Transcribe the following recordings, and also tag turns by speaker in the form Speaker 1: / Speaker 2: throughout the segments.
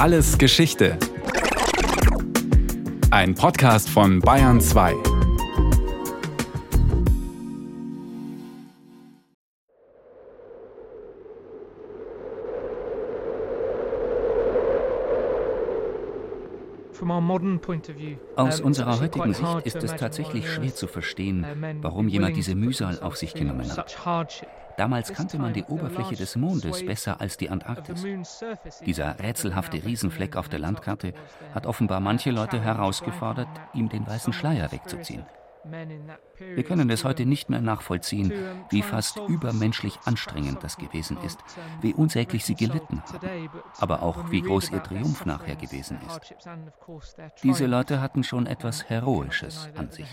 Speaker 1: Alles Geschichte. Ein Podcast von Bayern 2.
Speaker 2: Aus unserer heutigen Sicht ist es tatsächlich schwer zu verstehen,
Speaker 3: uh,
Speaker 2: warum jemand diese Mühsal auf sich genommen hat. Damals kannte man die Oberfläche des Mondes besser als die Antarktis. Dieser rätselhafte Riesenfleck auf der Landkarte hat offenbar manche Leute herausgefordert, ihm den weißen Schleier wegzuziehen. Wir können es heute nicht mehr nachvollziehen, wie fast übermenschlich anstrengend das gewesen ist, wie unsäglich sie gelitten haben, aber auch wie groß ihr Triumph nachher gewesen ist. Diese Leute hatten schon etwas Heroisches an sich.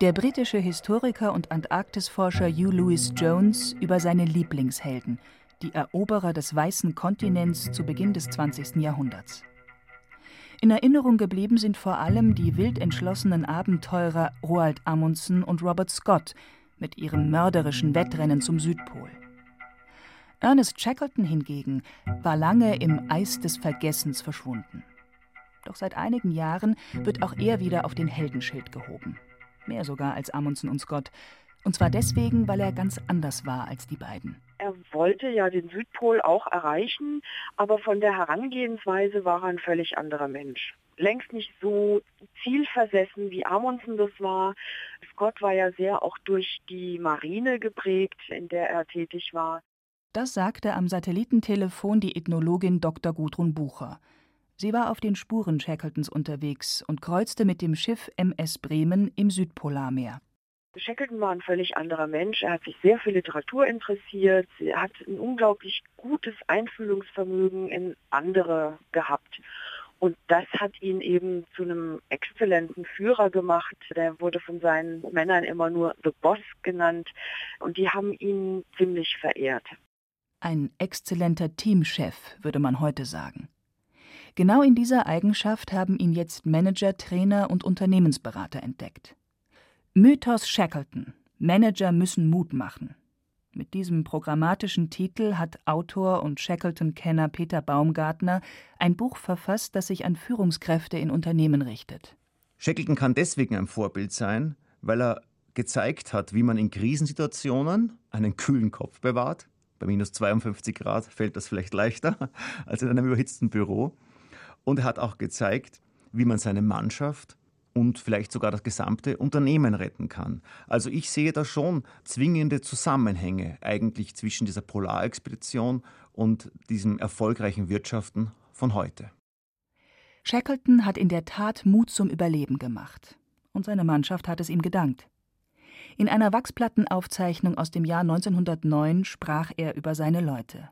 Speaker 4: Der britische Historiker und Antarktisforscher Hugh Lewis Jones über seine Lieblingshelden, die Eroberer des weißen Kontinents zu Beginn des 20. Jahrhunderts. In Erinnerung geblieben sind vor allem die wild entschlossenen Abenteurer Roald Amundsen und Robert Scott mit ihrem mörderischen Wettrennen zum Südpol. Ernest Shackleton hingegen war lange im Eis des Vergessens verschwunden. Doch seit einigen Jahren wird auch er wieder auf den Heldenschild gehoben. Mehr sogar als Amundsen und Scott. Und zwar deswegen, weil er ganz anders war als die beiden.
Speaker 5: Er wollte ja den Südpol auch erreichen, aber von der Herangehensweise war er ein völlig anderer Mensch. Längst nicht so zielversessen, wie Amundsen das war. Scott war ja sehr auch durch die Marine geprägt, in der er tätig war.
Speaker 4: Das sagte am Satellitentelefon die Ethnologin Dr. Gudrun Bucher. Sie war auf den Spuren Shackletons unterwegs und kreuzte mit dem Schiff MS Bremen im Südpolarmeer.
Speaker 5: Shackleton war ein völlig anderer Mensch. Er hat sich sehr für Literatur interessiert. Er hat ein unglaublich gutes Einfühlungsvermögen in andere gehabt. Und das hat ihn eben zu einem exzellenten Führer gemacht. Der wurde von seinen Männern immer nur The Boss genannt. Und die haben ihn ziemlich verehrt.
Speaker 4: Ein exzellenter Teamchef, würde man heute sagen. Genau in dieser Eigenschaft haben ihn jetzt Manager, Trainer und Unternehmensberater entdeckt. Mythos Shackleton. Manager müssen Mut machen. Mit diesem programmatischen Titel hat Autor und Shackleton-Kenner Peter Baumgartner ein Buch verfasst, das sich an Führungskräfte in Unternehmen richtet.
Speaker 6: Shackleton kann deswegen ein Vorbild sein, weil er gezeigt hat, wie man in Krisensituationen einen kühlen Kopf bewahrt. Bei minus 52 Grad fällt das vielleicht leichter als in einem überhitzten Büro. Und er hat auch gezeigt, wie man seine Mannschaft und vielleicht sogar das gesamte Unternehmen retten kann. Also ich sehe da schon zwingende Zusammenhänge eigentlich zwischen dieser Polarexpedition und diesem erfolgreichen Wirtschaften von heute.
Speaker 4: Shackleton hat in der Tat Mut zum Überleben gemacht. Und seine Mannschaft hat es ihm gedankt. In einer Wachsplattenaufzeichnung aus dem Jahr 1909 sprach er über seine Leute.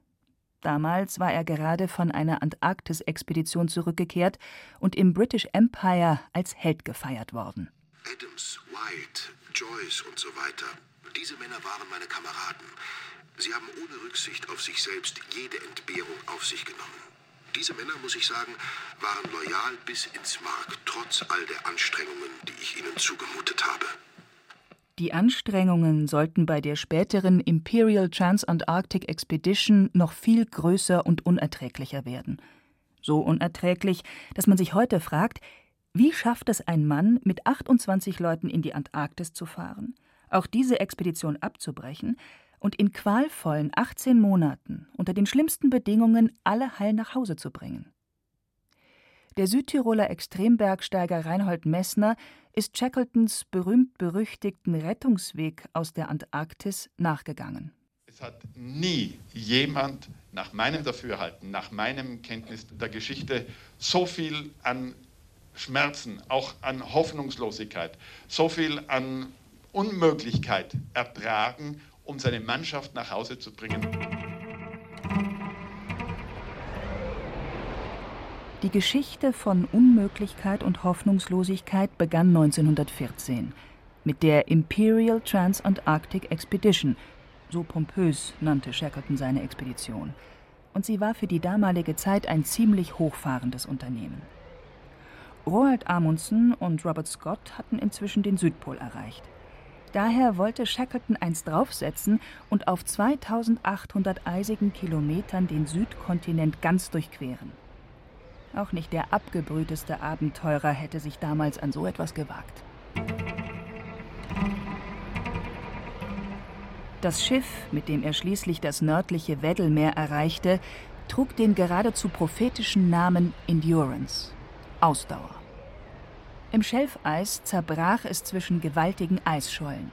Speaker 4: Damals war er gerade von einer Antarktis-Expedition zurückgekehrt und im British Empire als Held gefeiert worden.
Speaker 7: Adams, White, Joyce und so weiter. Diese Männer waren meine Kameraden. Sie haben ohne Rücksicht auf sich selbst jede Entbehrung auf sich genommen. Diese Männer, muss ich sagen, waren loyal bis ins Mark, trotz all der Anstrengungen, die ich ihnen zugemutet habe.
Speaker 4: Die Anstrengungen sollten bei der späteren Imperial Transantarctic Expedition noch viel größer und unerträglicher werden. So unerträglich, dass man sich heute fragt, wie schafft es ein Mann, mit 28 Leuten in die Antarktis zu fahren, auch diese Expedition abzubrechen und in qualvollen 18 Monaten unter den schlimmsten Bedingungen alle heil nach Hause zu bringen? Der Südtiroler Extrembergsteiger Reinhold Messner ist Shackletons berühmt-berüchtigten Rettungsweg aus der Antarktis nachgegangen.
Speaker 8: Es hat nie jemand nach meinem Dafürhalten, nach meinem Kenntnis der Geschichte so viel an Schmerzen, auch an Hoffnungslosigkeit, so viel an Unmöglichkeit ertragen, um seine Mannschaft nach Hause zu bringen.
Speaker 4: Die Geschichte von Unmöglichkeit und Hoffnungslosigkeit begann 1914 mit der Imperial Transantarctic Expedition, so pompös nannte Shackleton seine Expedition. Und sie war für die damalige Zeit ein ziemlich hochfahrendes Unternehmen. Roald Amundsen und Robert Scott hatten inzwischen den Südpol erreicht. Daher wollte Shackleton eins draufsetzen und auf 2800 eisigen Kilometern den Südkontinent ganz durchqueren. Auch nicht der abgebrühteste Abenteurer hätte sich damals an so etwas gewagt. Das Schiff, mit dem er schließlich das nördliche Weddellmeer erreichte, trug den geradezu prophetischen Namen Endurance Ausdauer. Im Schelfeis zerbrach es zwischen gewaltigen Eisschollen.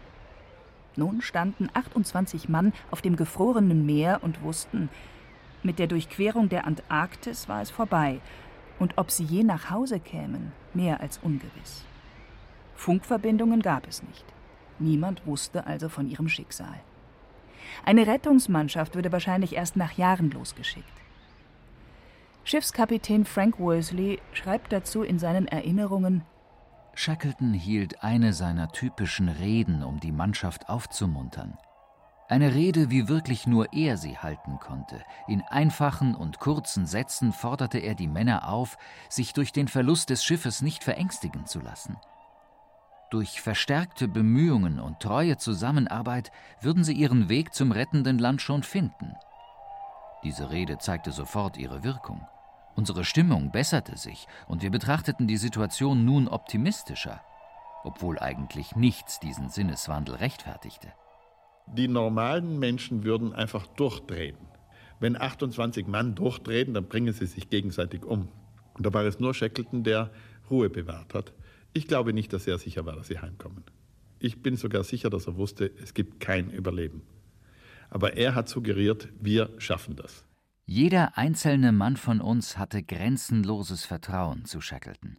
Speaker 4: Nun standen 28 Mann auf dem gefrorenen Meer und wussten, mit der Durchquerung der Antarktis war es vorbei, und ob sie je nach Hause kämen, mehr als ungewiss. Funkverbindungen gab es nicht. Niemand wusste also von ihrem Schicksal. Eine Rettungsmannschaft würde wahrscheinlich erst nach Jahren losgeschickt. Schiffskapitän Frank Worsley schreibt dazu in seinen Erinnerungen
Speaker 3: Shackleton hielt eine seiner typischen Reden, um die Mannschaft aufzumuntern. Eine Rede, wie wirklich nur er sie halten konnte. In einfachen und kurzen Sätzen forderte er die Männer auf, sich durch den Verlust des Schiffes nicht verängstigen zu lassen. Durch verstärkte Bemühungen und treue Zusammenarbeit würden sie ihren Weg zum rettenden Land schon finden. Diese Rede zeigte sofort ihre Wirkung. Unsere Stimmung besserte sich und wir betrachteten die Situation nun optimistischer, obwohl eigentlich nichts diesen Sinneswandel rechtfertigte.
Speaker 8: Die normalen Menschen würden einfach durchdrehen. Wenn 28 Mann durchdrehen, dann bringen sie sich gegenseitig um. Und da war es nur Shackleton, der Ruhe bewahrt hat. Ich glaube nicht, dass er sicher war, dass sie heimkommen. Ich bin sogar sicher, dass er wusste, es gibt kein Überleben. Aber er hat suggeriert, wir schaffen das.
Speaker 3: Jeder einzelne Mann von uns hatte grenzenloses Vertrauen zu Shackleton.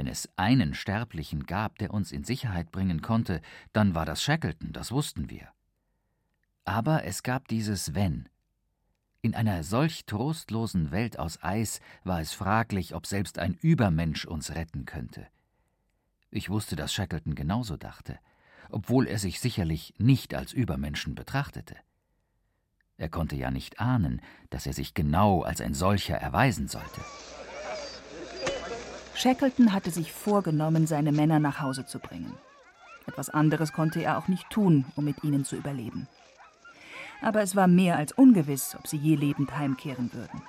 Speaker 3: Wenn es einen Sterblichen gab, der uns in Sicherheit bringen konnte, dann war das Shackleton, das wussten wir. Aber es gab dieses Wenn. In einer solch trostlosen Welt aus Eis war es fraglich, ob selbst ein Übermensch uns retten könnte. Ich wusste, dass Shackleton genauso dachte, obwohl er sich sicherlich nicht als Übermenschen betrachtete. Er konnte ja nicht ahnen, dass er sich genau als ein solcher erweisen sollte.
Speaker 4: Shackleton hatte sich vorgenommen, seine Männer nach Hause zu bringen. Etwas anderes konnte er auch nicht tun, um mit ihnen zu überleben. Aber es war mehr als ungewiss, ob sie je lebend heimkehren würden.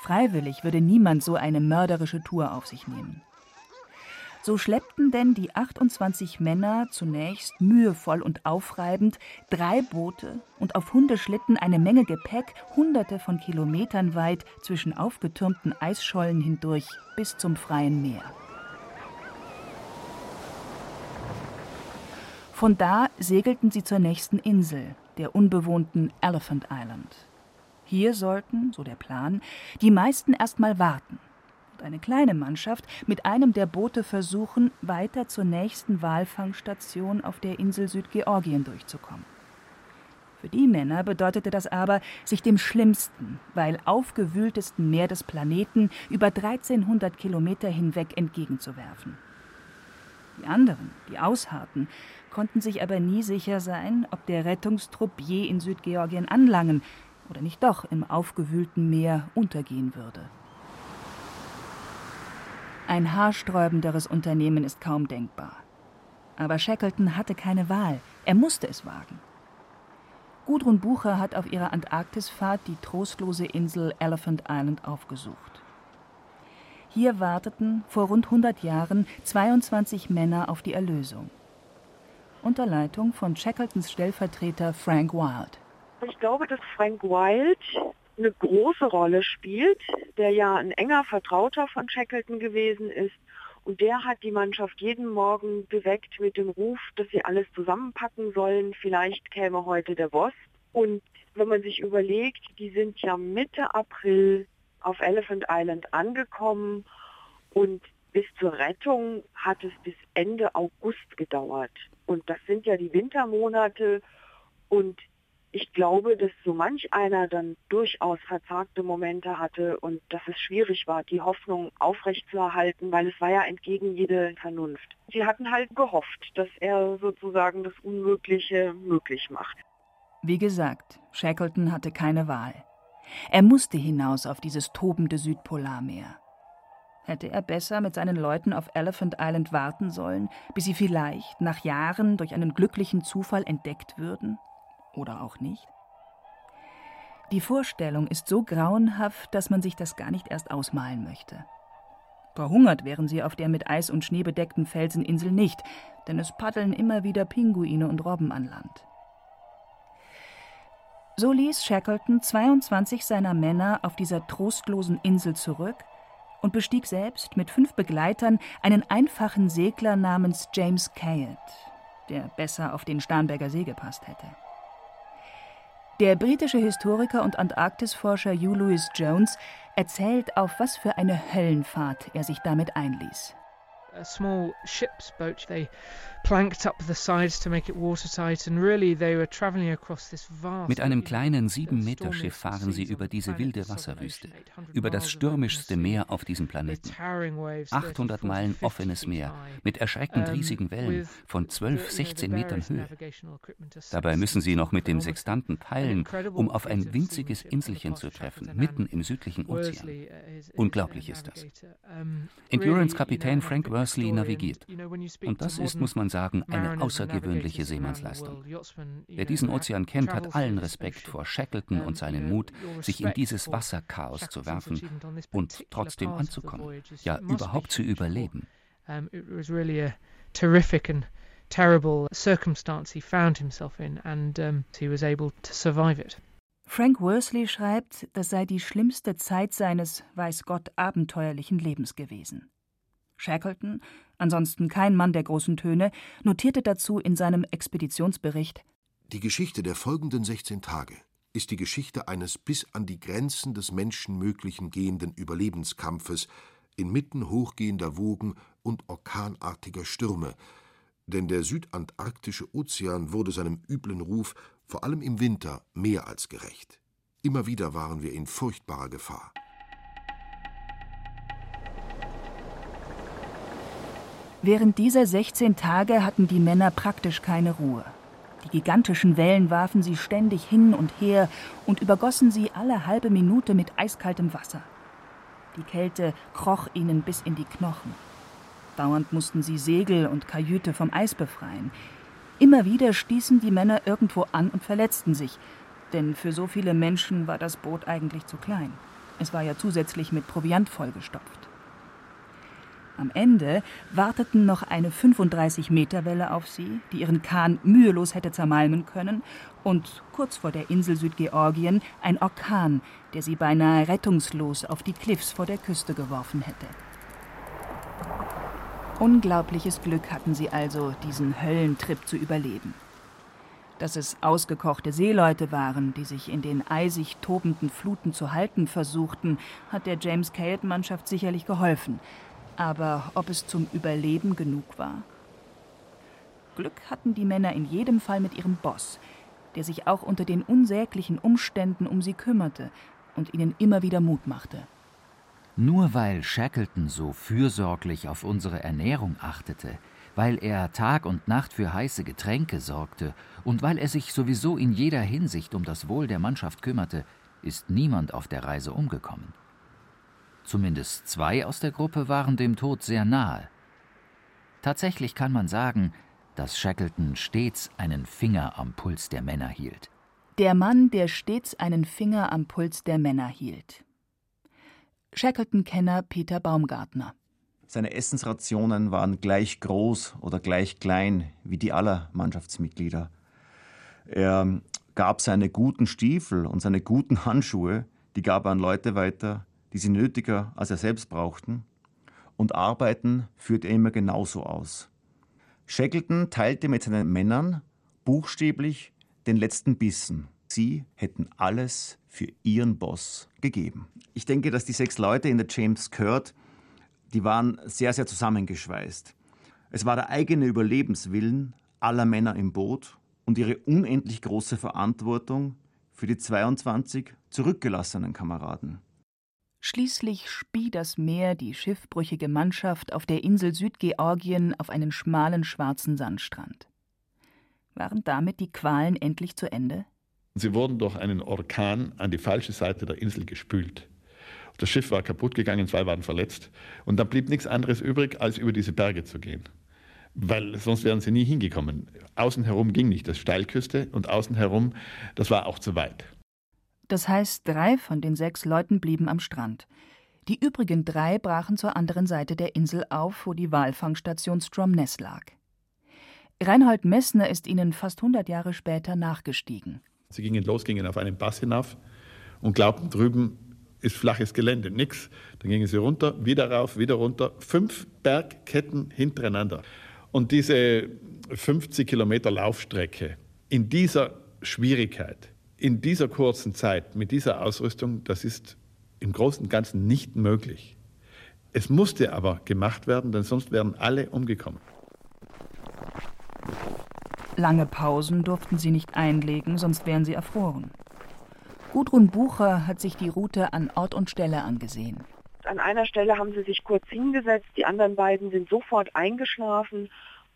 Speaker 4: Freiwillig würde niemand so eine mörderische Tour auf sich nehmen. So schleppten denn die 28 Männer zunächst mühevoll und aufreibend drei Boote und auf Hundeschlitten eine Menge Gepäck hunderte von Kilometern weit zwischen aufgetürmten Eisschollen hindurch bis zum freien Meer. Von da segelten sie zur nächsten Insel, der unbewohnten Elephant Island. Hier sollten, so der Plan, die meisten erst mal warten eine kleine Mannschaft mit einem der Boote versuchen, weiter zur nächsten Walfangstation auf der Insel Südgeorgien durchzukommen. Für die Männer bedeutete das aber, sich dem schlimmsten, weil aufgewühltesten Meer des Planeten über 1300 Kilometer hinweg entgegenzuwerfen. Die anderen, die ausharrten, konnten sich aber nie sicher sein, ob der Rettungstrupp je in Südgeorgien anlangen oder nicht doch im aufgewühlten Meer untergehen würde. Ein haarsträubenderes Unternehmen ist kaum denkbar. Aber Shackleton hatte keine Wahl. Er musste es wagen. Gudrun Bucher hat auf ihrer Antarktisfahrt die trostlose Insel Elephant Island aufgesucht. Hier warteten vor rund 100 Jahren 22 Männer auf die Erlösung. Unter Leitung von Shackletons Stellvertreter Frank Wild.
Speaker 5: Ich glaube, dass Frank Wild eine große Rolle spielt, der ja ein enger Vertrauter von Shackleton gewesen ist. Und der hat die Mannschaft jeden Morgen beweckt mit dem Ruf, dass sie alles zusammenpacken sollen. Vielleicht käme heute der Boss. Und wenn man sich überlegt, die sind ja Mitte April auf Elephant Island angekommen und bis zur Rettung hat es bis Ende August gedauert. Und das sind ja die Wintermonate und ich glaube, dass so manch einer dann durchaus verzagte Momente hatte und dass es schwierig war, die Hoffnung aufrechtzuerhalten, weil es war ja entgegen jeder Vernunft. Sie hatten halt gehofft, dass er sozusagen das Unmögliche möglich macht.
Speaker 4: Wie gesagt, Shackleton hatte keine Wahl. Er musste hinaus auf dieses tobende Südpolarmeer. Hätte er besser mit seinen Leuten auf Elephant Island warten sollen, bis sie vielleicht nach Jahren durch einen glücklichen Zufall entdeckt würden? Oder auch nicht? Die Vorstellung ist so grauenhaft, dass man sich das gar nicht erst ausmalen möchte. Verhungert wären sie auf der mit Eis und Schnee bedeckten Felseninsel nicht, denn es paddeln immer wieder Pinguine und Robben an Land. So ließ Shackleton 22 seiner Männer auf dieser trostlosen Insel zurück und bestieg selbst mit fünf Begleitern einen einfachen Segler namens James Caird, der besser auf den Starnberger See gepasst hätte. Der britische Historiker und Antarktisforscher Hugh Lewis Jones erzählt, auf was für eine Höllenfahrt er sich damit einließ
Speaker 9: a small ship's boat. They planked up the sides to make it watertight and really they were traveling across this vast
Speaker 2: Mit einem kleinen sieben Meter Schiff fahren sie über diese wilde Wasserwüste, über das stürmischste Meer auf diesem Planeten. 800 Meilen offenes Meer mit erschreckend riesigen Wellen von 12, 16 Metern Höhe. Dabei müssen sie noch mit dem Sextanten peilen, um auf ein winziges Inselchen zu treffen, mitten im südlichen Ozean. Unglaublich ist das. Endurance-Kapitän Frank Worth Worsley navigiert. Und das ist, muss man sagen, eine außergewöhnliche Seemannsleistung. Wer diesen Ozean kennt, hat allen Respekt vor Shackleton und seinen Mut, sich in dieses Wasserchaos zu werfen und trotzdem anzukommen, ja überhaupt zu überleben.
Speaker 9: terrible circumstance he found himself in, and um, he was able to survive it.
Speaker 4: Frank Worsley schreibt, das sei die schlimmste Zeit seines, weiß Gott, abenteuerlichen Lebens gewesen. Shackleton, ansonsten kein Mann der großen Töne, notierte dazu in seinem Expeditionsbericht
Speaker 7: Die Geschichte der folgenden 16 Tage ist die Geschichte eines bis an die Grenzen des Menschenmöglichen gehenden Überlebenskampfes inmitten hochgehender Wogen und orkanartiger Stürme, denn der südantarktische Ozean wurde seinem üblen Ruf vor allem im Winter mehr als gerecht. Immer wieder waren wir in furchtbarer Gefahr.
Speaker 4: Während dieser 16 Tage hatten die Männer praktisch keine Ruhe. Die gigantischen Wellen warfen sie ständig hin und her und übergossen sie alle halbe Minute mit eiskaltem Wasser. Die Kälte kroch ihnen bis in die Knochen. Dauernd mussten sie Segel und Kajüte vom Eis befreien. Immer wieder stießen die Männer irgendwo an und verletzten sich, denn für so viele Menschen war das Boot eigentlich zu klein. Es war ja zusätzlich mit Proviant vollgestopft. Am Ende warteten noch eine 35-Meter-Welle auf sie, die ihren Kahn mühelos hätte zermalmen können, und kurz vor der Insel Südgeorgien ein Orkan, der sie beinahe rettungslos auf die Cliffs vor der Küste geworfen hätte. Unglaubliches Glück hatten sie also, diesen Höllentrip zu überleben. Dass es ausgekochte Seeleute waren, die sich in den eisig tobenden Fluten zu halten versuchten, hat der James Caird-Mannschaft sicherlich geholfen – aber ob es zum Überleben genug war? Glück hatten die Männer in jedem Fall mit ihrem Boss, der sich auch unter den unsäglichen Umständen um sie kümmerte und ihnen immer wieder Mut machte.
Speaker 3: Nur weil Shackleton so fürsorglich auf unsere Ernährung achtete, weil er Tag und Nacht für heiße Getränke sorgte und weil er sich sowieso in jeder Hinsicht um das Wohl der Mannschaft kümmerte, ist niemand auf der Reise umgekommen. Zumindest zwei aus der Gruppe waren dem Tod sehr nahe. Tatsächlich kann man sagen, dass Shackleton stets einen Finger am Puls der Männer hielt.
Speaker 4: Der Mann, der stets einen Finger am Puls der Männer hielt. Shackleton-Kenner Peter Baumgartner.
Speaker 6: Seine Essensrationen waren gleich groß oder gleich klein wie die aller Mannschaftsmitglieder. Er gab seine guten Stiefel und seine guten Handschuhe, die gab er an Leute weiter, die sie nötiger als er selbst brauchten, und Arbeiten führte er immer genauso aus. Shackleton teilte mit seinen Männern buchstäblich den letzten Bissen. Sie hätten alles für ihren Boss gegeben. Ich denke, dass die sechs Leute in der James Curd, die waren sehr, sehr zusammengeschweißt. Es war der eigene Überlebenswillen aller Männer im Boot und ihre unendlich große Verantwortung für die 22 zurückgelassenen Kameraden.
Speaker 4: Schließlich spie das Meer die schiffbrüchige Mannschaft auf der Insel Südgeorgien auf einen schmalen schwarzen Sandstrand. Waren damit die Qualen endlich zu Ende?
Speaker 8: Sie wurden durch einen Orkan an die falsche Seite der Insel gespült. Das Schiff war kaputt gegangen, zwei waren verletzt. Und dann blieb nichts anderes übrig, als über diese Berge zu gehen. Weil sonst wären sie nie hingekommen. Außen herum ging nicht, das Steilküste und außen herum, das war auch zu weit.
Speaker 4: Das heißt, drei von den sechs Leuten blieben am Strand. Die übrigen drei brachen zur anderen Seite der Insel auf, wo die Walfangstation Stromness lag. Reinhold Messner ist ihnen fast 100 Jahre später nachgestiegen.
Speaker 8: Sie gingen los, gingen auf einen Pass hinauf und glaubten, drüben ist flaches Gelände, nix. Dann gingen sie runter, wieder rauf, wieder runter, fünf Bergketten hintereinander. Und diese 50 Kilometer Laufstrecke in dieser Schwierigkeit, in dieser kurzen Zeit, mit dieser Ausrüstung, das ist im Großen und Ganzen nicht möglich. Es musste aber gemacht werden, denn sonst wären alle umgekommen.
Speaker 4: Lange Pausen durften sie nicht einlegen, sonst wären sie erfroren. Gudrun Bucher hat sich die Route an Ort und Stelle angesehen.
Speaker 5: An einer Stelle haben sie sich kurz hingesetzt, die anderen beiden sind sofort eingeschlafen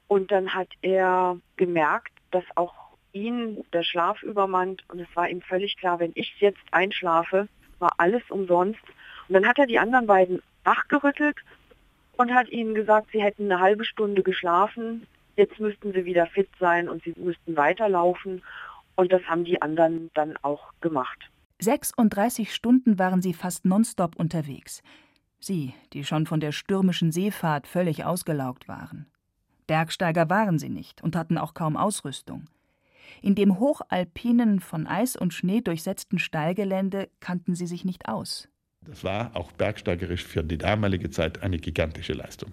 Speaker 5: und dann hat er gemerkt, dass auch ihn der Schlaf übermannt und es war ihm völlig klar, wenn ich jetzt einschlafe, war alles umsonst. Und dann hat er die anderen beiden wachgerüttelt und hat ihnen gesagt, sie hätten eine halbe Stunde geschlafen, jetzt müssten sie wieder fit sein und sie müssten weiterlaufen. Und das haben die anderen dann auch gemacht.
Speaker 4: 36 Stunden waren sie fast nonstop unterwegs. Sie, die schon von der stürmischen Seefahrt völlig ausgelaugt waren. Bergsteiger waren sie nicht und hatten auch kaum Ausrüstung. In dem hochalpinen, von Eis und Schnee durchsetzten Steilgelände kannten sie sich nicht aus.
Speaker 8: Das war auch bergsteigerisch für die damalige Zeit eine gigantische Leistung.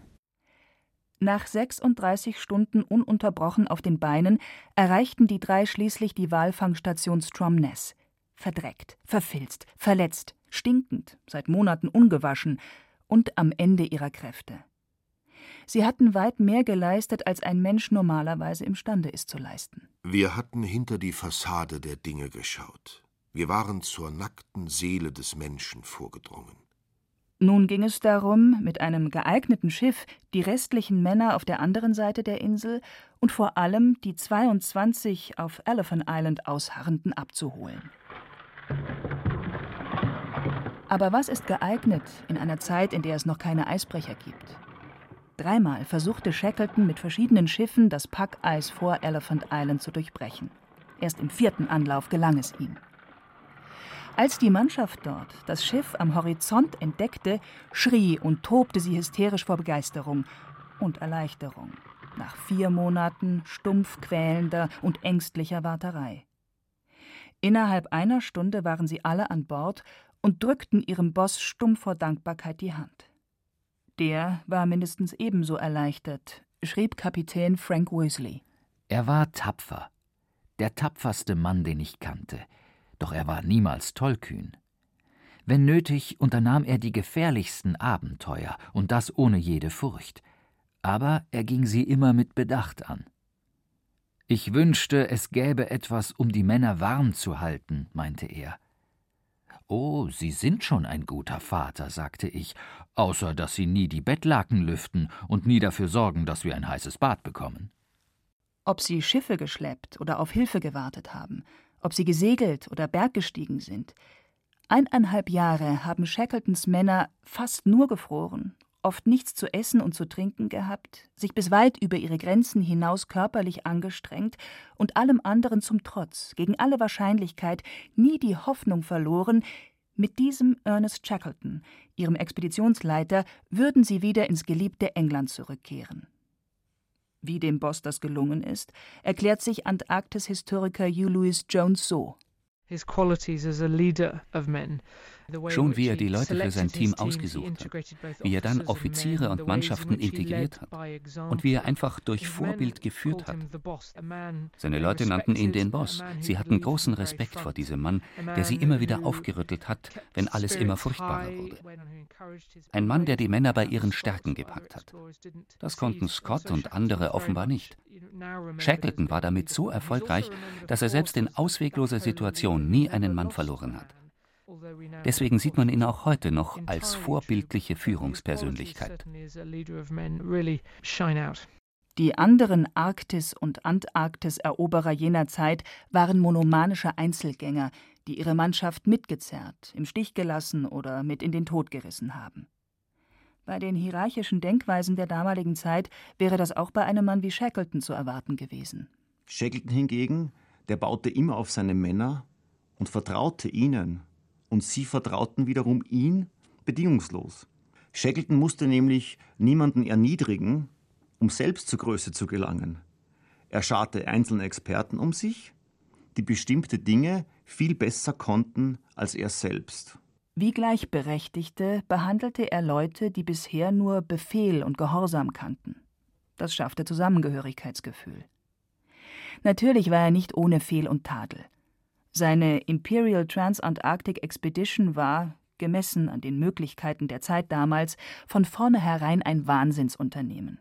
Speaker 4: Nach 36 Stunden ununterbrochen auf den Beinen erreichten die drei schließlich die Walfangstation Stromness. Verdreckt, verfilzt, verletzt, stinkend, seit Monaten ungewaschen und am Ende ihrer Kräfte. Sie hatten weit mehr geleistet, als ein Mensch normalerweise imstande ist zu leisten.
Speaker 7: Wir hatten hinter die Fassade der Dinge geschaut. Wir waren zur nackten Seele des Menschen vorgedrungen.
Speaker 4: Nun ging es darum, mit einem geeigneten Schiff die restlichen Männer auf der anderen Seite der Insel und vor allem die 22 auf Elephant Island ausharrenden abzuholen. Aber was ist geeignet in einer Zeit, in der es noch keine Eisbrecher gibt? Dreimal versuchte Shackleton mit verschiedenen Schiffen das Packeis vor Elephant Island zu durchbrechen. Erst im vierten Anlauf gelang es ihm. Als die Mannschaft dort das Schiff am Horizont entdeckte, schrie und tobte sie hysterisch vor Begeisterung und Erleichterung nach vier Monaten stumpf quälender und ängstlicher Warterei. Innerhalb einer Stunde waren sie alle an Bord und drückten ihrem Boss stumm vor Dankbarkeit die Hand. Der war mindestens ebenso erleichtert, schrieb Kapitän Frank Weasley.
Speaker 3: Er war tapfer, der tapferste Mann, den ich kannte, doch er war niemals tollkühn. Wenn nötig, unternahm er die gefährlichsten Abenteuer, und das ohne jede Furcht. Aber er ging sie immer mit Bedacht an. Ich wünschte, es gäbe etwas, um die Männer warm zu halten, meinte er. Oh, Sie sind schon ein guter Vater, sagte ich, außer dass Sie nie die Bettlaken lüften und nie dafür sorgen, dass wir ein heißes Bad bekommen.
Speaker 4: Ob Sie Schiffe geschleppt oder auf Hilfe gewartet haben, ob sie gesegelt oder berggestiegen sind. Eineinhalb Jahre haben Shackletons Männer fast nur gefroren, oft nichts zu essen und zu trinken gehabt, sich bis weit über ihre Grenzen hinaus körperlich angestrengt und allem anderen zum Trotz, gegen alle Wahrscheinlichkeit, nie die Hoffnung verloren, mit diesem Ernest Shackleton, ihrem Expeditionsleiter, würden sie wieder ins geliebte England zurückkehren. Wie dem Boss das gelungen ist, erklärt sich Antarktis-Historiker Hugh Lewis Jones so.
Speaker 1: His qualities as a leader of men
Speaker 2: Schon wie er die Leute für sein Team ausgesucht hat, wie er dann Offiziere und Mannschaften integriert hat und wie er einfach durch Vorbild geführt hat. Seine Leute nannten ihn den Boss. Sie hatten großen Respekt vor diesem Mann, der sie immer wieder aufgerüttelt hat, wenn alles immer furchtbarer wurde. Ein Mann, der die Männer bei ihren Stärken gepackt hat. Das konnten Scott und andere offenbar nicht. Shackleton war damit so erfolgreich, dass er selbst in auswegloser Situation nie einen Mann verloren hat. Deswegen sieht man ihn auch heute noch als vorbildliche Führungspersönlichkeit.
Speaker 4: Die anderen Arktis- und Antarktis-Eroberer jener Zeit waren monomanische Einzelgänger, die ihre Mannschaft mitgezerrt, im Stich gelassen oder mit in den Tod gerissen haben. Bei den hierarchischen Denkweisen der damaligen Zeit wäre das auch bei einem Mann wie Shackleton zu erwarten gewesen.
Speaker 6: Shackleton hingegen, der baute immer auf seine Männer und vertraute ihnen, und sie vertrauten wiederum ihn bedingungslos. Shackleton musste nämlich niemanden erniedrigen, um selbst zur Größe zu gelangen. Er scharte einzelne Experten um sich, die bestimmte Dinge viel besser konnten als er selbst.
Speaker 4: Wie Gleichberechtigte behandelte er Leute, die bisher nur Befehl und Gehorsam kannten. Das schaffte Zusammengehörigkeitsgefühl. Natürlich war er nicht ohne Fehl und Tadel. Seine Imperial Transantarctic Expedition war, gemessen an den Möglichkeiten der Zeit damals, von vornherein ein Wahnsinnsunternehmen.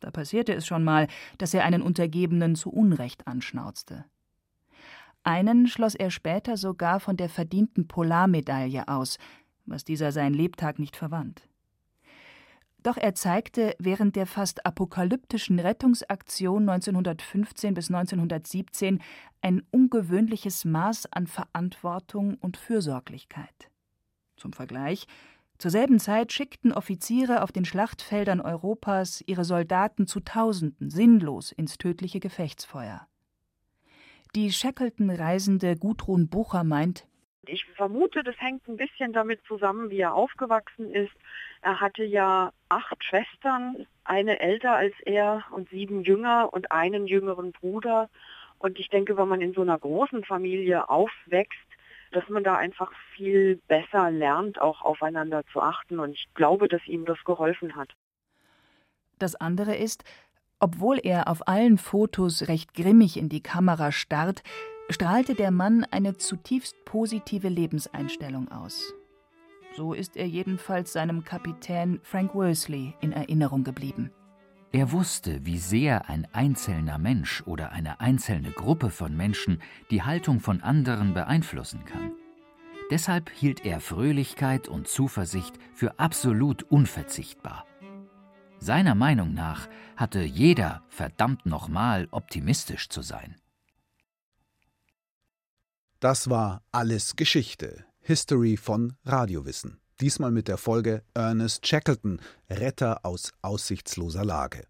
Speaker 4: Da passierte es schon mal, dass er einen Untergebenen zu Unrecht anschnauzte. Einen schloss er später sogar von der verdienten Polarmedaille aus, was dieser sein Lebtag nicht verwandt. Doch er zeigte während der fast apokalyptischen Rettungsaktion 1915 bis 1917 ein ungewöhnliches Maß an Verantwortung und Fürsorglichkeit. Zum Vergleich zur selben Zeit schickten Offiziere auf den Schlachtfeldern Europas ihre Soldaten zu Tausenden sinnlos ins tödliche Gefechtsfeuer. Die Shackleton-Reisende Gudrun Bucher meint,
Speaker 5: ich vermute, das hängt ein bisschen damit zusammen, wie er aufgewachsen ist. Er hatte ja acht Schwestern, eine älter als er und sieben jünger und einen jüngeren Bruder. Und ich denke, wenn man in so einer großen Familie aufwächst, dass man da einfach viel besser lernt, auch aufeinander zu achten. Und ich glaube, dass ihm das geholfen hat.
Speaker 4: Das andere ist, obwohl er auf allen Fotos recht grimmig in die Kamera starrt, strahlte der Mann eine zutiefst positive Lebenseinstellung aus. So ist er jedenfalls seinem Kapitän Frank Worsley in Erinnerung geblieben.
Speaker 3: Er wusste, wie sehr ein einzelner Mensch oder eine einzelne Gruppe von Menschen die Haltung von anderen beeinflussen kann. Deshalb hielt er Fröhlichkeit und Zuversicht für absolut unverzichtbar. Seiner Meinung nach hatte jeder verdammt nochmal optimistisch zu sein.
Speaker 10: Das war alles Geschichte, History von Radiowissen. Diesmal mit der Folge Ernest Shackleton, Retter aus aussichtsloser Lage.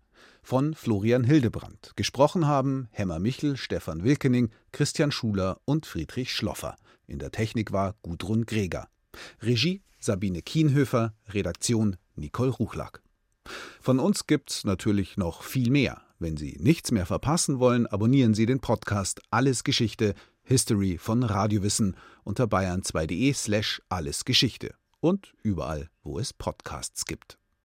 Speaker 10: Von Florian Hildebrand. Gesprochen haben Hemmer Michel, Stefan Wilkening, Christian Schuler und Friedrich Schloffer. In der Technik war Gudrun Greger. Regie Sabine Kienhöfer, Redaktion Nicole Ruchlack. Von uns gibt's natürlich noch viel mehr. Wenn Sie nichts mehr verpassen wollen, abonnieren Sie den Podcast Alles Geschichte History von Radiowissen unter bayern2.de slash allesgeschichte und überall, wo es Podcasts gibt.